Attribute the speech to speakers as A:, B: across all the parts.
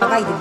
A: Bakaitik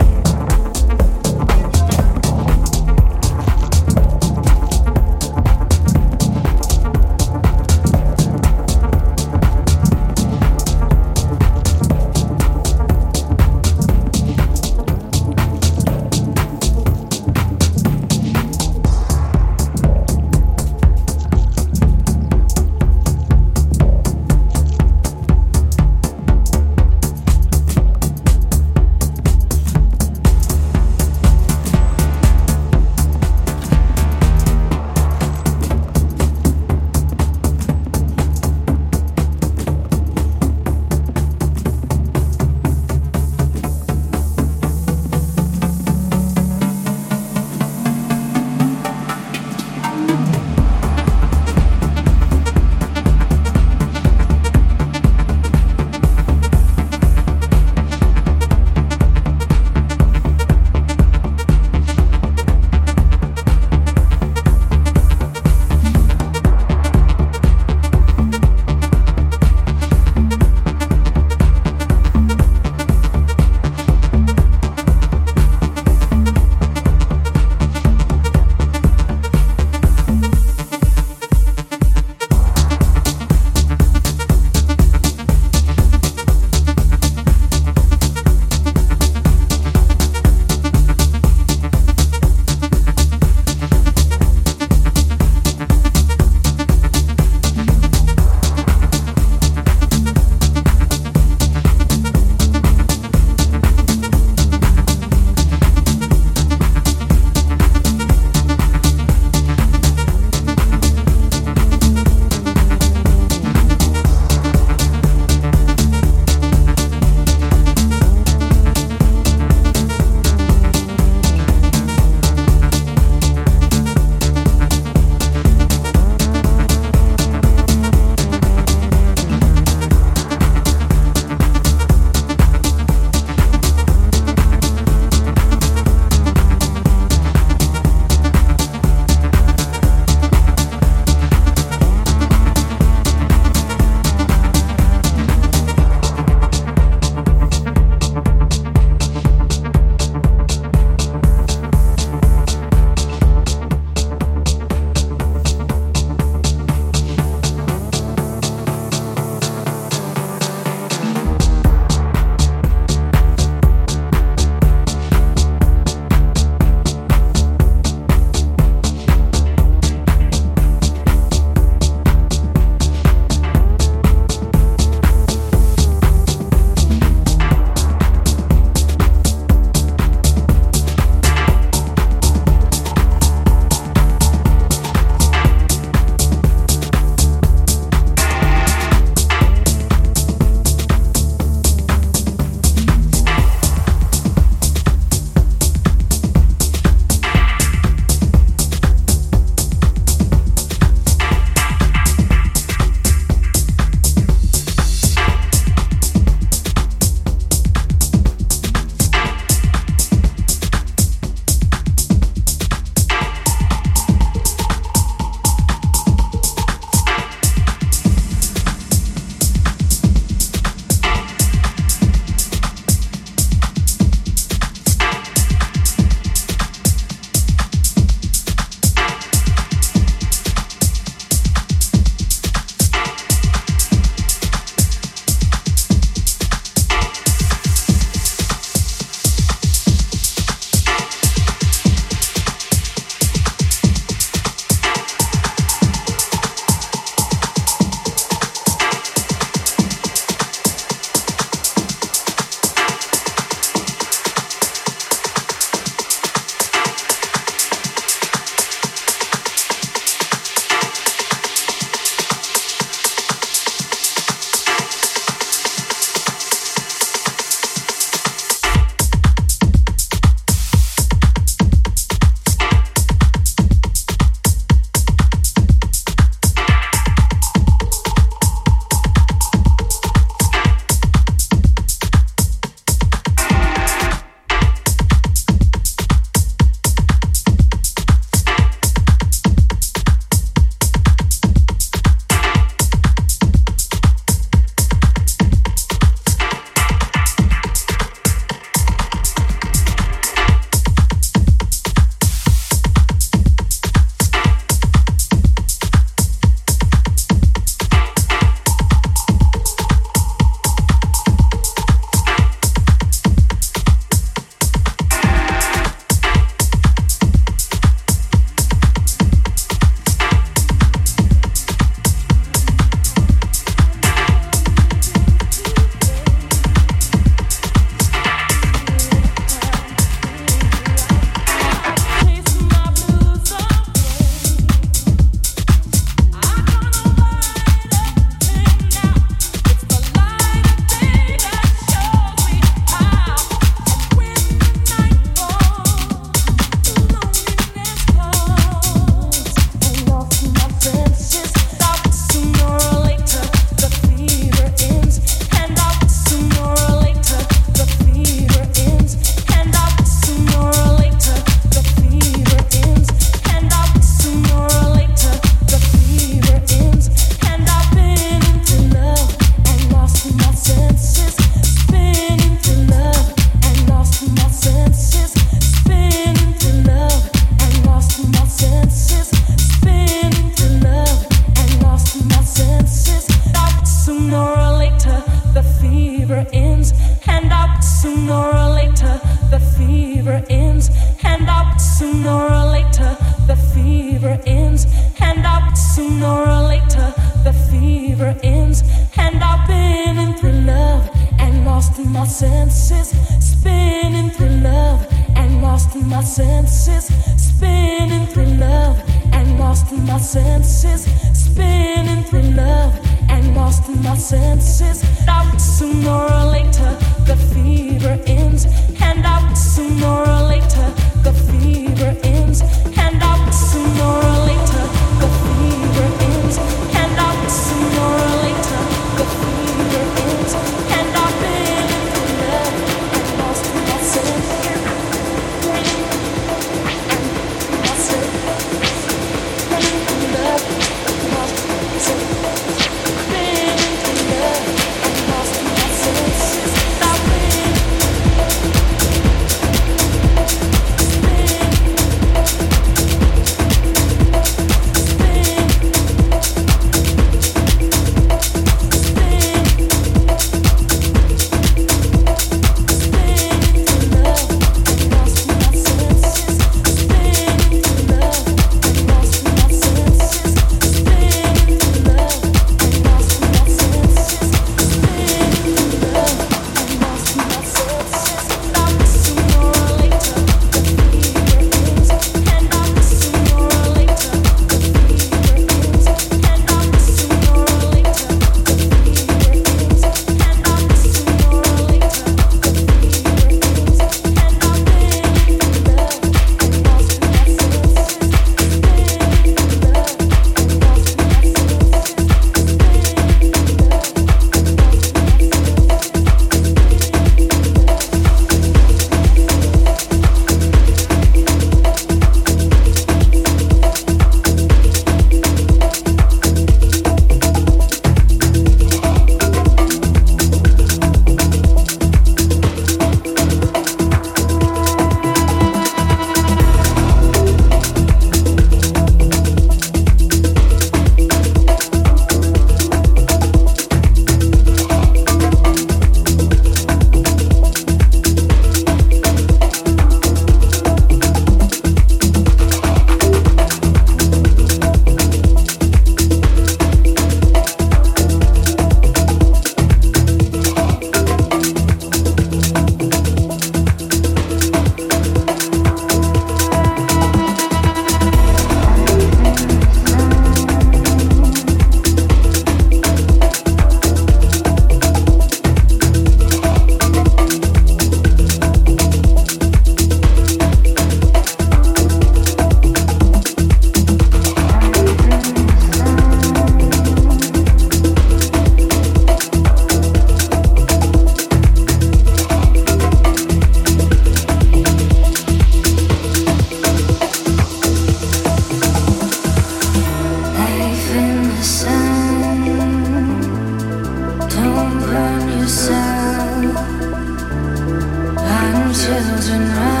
B: children.